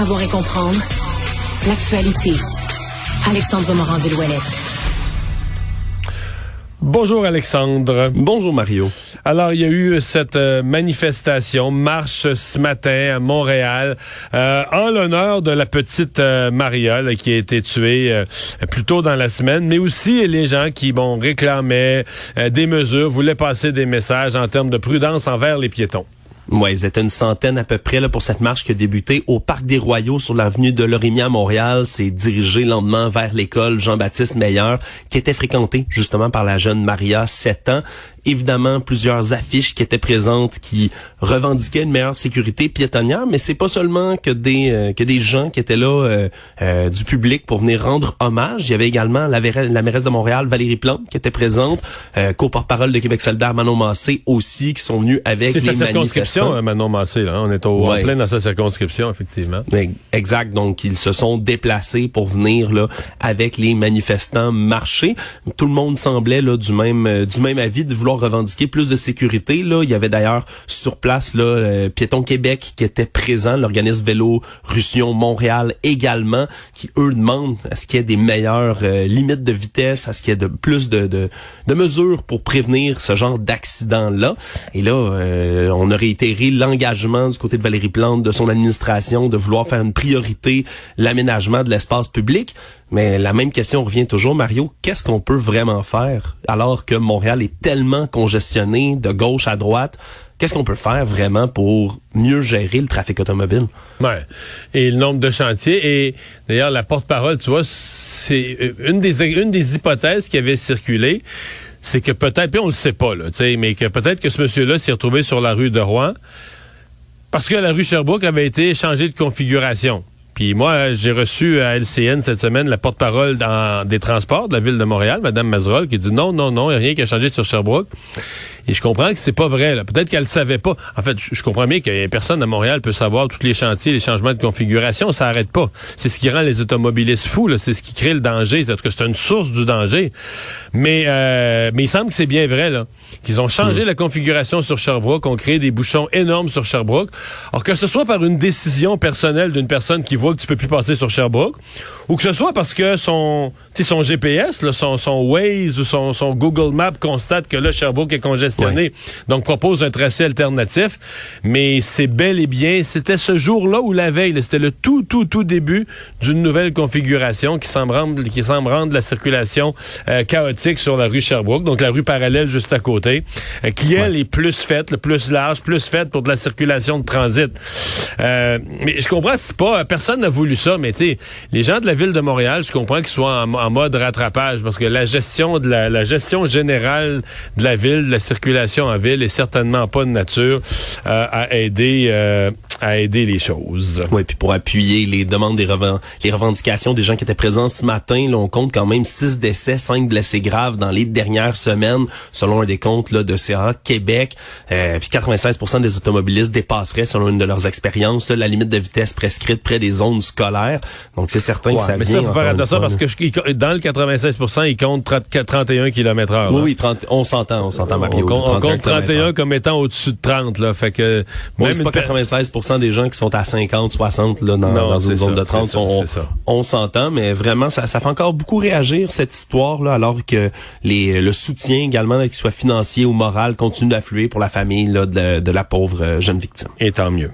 savoir et comprendre l'actualité. Alexandre Morand-Villouellette. Bonjour Alexandre. Bonjour Mario. Alors, il y a eu cette euh, manifestation, marche ce matin à Montréal, euh, en l'honneur de la petite euh, Maria qui a été tuée euh, plus tôt dans la semaine, mais aussi les gens qui bon, réclamaient des mesures, voulaient passer des messages en termes de prudence envers les piétons. Ouais, ils étaient une centaine à peu près là, pour cette marche qui a débuté au Parc des Royaux sur l'avenue de Lorimier à Montréal. C'est dirigé lentement vers l'école Jean-Baptiste Meilleur, qui était fréquentée justement par la jeune Maria, 7 ans évidemment plusieurs affiches qui étaient présentes qui revendiquaient une meilleure sécurité piétonnière, mais c'est pas seulement que des euh, que des gens qui étaient là euh, euh, du public pour venir rendre hommage. Il y avait également la, la mairesse de Montréal, Valérie Plante, qui était présente, co-porte-parole de Québec solidaire, Manon Massé aussi, qui sont venus avec les sa circonscription, hein, Manon Massé. Là. On est au, en plein dans sa circonscription, effectivement. Exact. Donc, ils se sont déplacés pour venir là avec les manifestants marcher. Tout le monde semblait là du même du même avis de vouloir revendiquer plus de sécurité. Là, il y avait d'ailleurs sur place là euh, Piéton Québec qui était présent, l'organisme Vélo Russion Montréal également, qui eux demandent à ce qu'il y ait des meilleures euh, limites de vitesse, à ce qu'il y ait de plus de, de, de mesures pour prévenir ce genre d'accident là. Et là, euh, on a l'engagement du côté de Valérie Plante, de son administration, de vouloir faire une priorité l'aménagement de l'espace public. Mais la même question revient toujours, Mario. Qu'est-ce qu'on peut vraiment faire alors que Montréal est tellement congestionné de gauche à droite? Qu'est-ce qu'on peut faire vraiment pour mieux gérer le trafic automobile? Ouais. Et le nombre de chantiers. Et d'ailleurs, la porte-parole, tu vois, c'est euh, une des, une des hypothèses qui avait circulé, c'est que peut-être, puis on le sait pas, là, mais que peut-être que ce monsieur-là s'est retrouvé sur la rue de Rouen parce que la rue Sherbrooke avait été changée de configuration. Puis moi, j'ai reçu à LCN cette semaine la porte-parole des transports de la ville de Montréal, Mme Mazerol, qui dit non, non, non, il n'y a rien qui a changé sur Sherbrooke. Et je comprends que c'est pas vrai. Peut-être qu'elle savait pas. En fait, je, comprends bien que personne à Montréal peut savoir tous les chantiers, les changements de configuration. Ça arrête pas. C'est ce qui rend les automobilistes fous. C'est ce qui crée le danger. C'est que c'est une source du danger. Mais, euh, mais il semble que c'est bien vrai là qu'ils ont changé hmm. la configuration sur Sherbrooke, ont créé des bouchons énormes sur Sherbrooke. Alors que ce soit par une décision personnelle d'une personne qui voit que tu peux plus passer sur Sherbrooke, ou que ce soit parce que son, son GPS, là, son, son Waze ou son, son Google Maps constate que là, Sherbrooke est congestionné, donc propose un tracé alternatif. Mais c'est bel et bien, c'était ce jour-là ou la veille, c'était le tout, tout, tout début d'une nouvelle configuration qui semble rendre, qui semble rendre la circulation euh, chaotique sur la rue Sherbrooke, donc la rue parallèle juste à côté, euh, qui elle est plus faite, le plus large, plus faite pour de la circulation de transit. Euh, mais je comprends, c'est pas, personne n'a voulu ça, mais tu sais, les gens de la ville de Montréal, je comprends qu'ils soient en, mode rattrapage parce que la gestion de la, gestion générale de la ville, de la circulation en ville est certainement pas de nature euh, à aider euh, à aider les choses. Oui, puis pour appuyer les demandes des les revendications des gens qui étaient présents ce matin, là, on compte quand même six décès, cinq blessés graves dans les dernières semaines, selon un des comptes là, de CA Québec. Euh, puis 96% des automobilistes dépasseraient, selon une de leurs expériences, la limite de vitesse prescrite près des zones scolaires. Donc c'est certain que ça mais vient. Mais ça, faut faire attention parce que dans le 96%, ils comptent 31 km heure. Oui, oui, 30, on s'entend, on s'entend, Mario. On, compte 31 comme étant au-dessus de 30, là. Fait que, même c'est pas 96% des gens qui sont à 50, 60 là, dans, une zone de 30. on, s'entend, mais vraiment, ça, ça fait encore beaucoup réagir cette histoire-là, alors que les, le soutien également, qu'il soit financier ou moral, continue d'affluer pour la famille là, de, de la pauvre euh, jeune victime. Et tant mieux.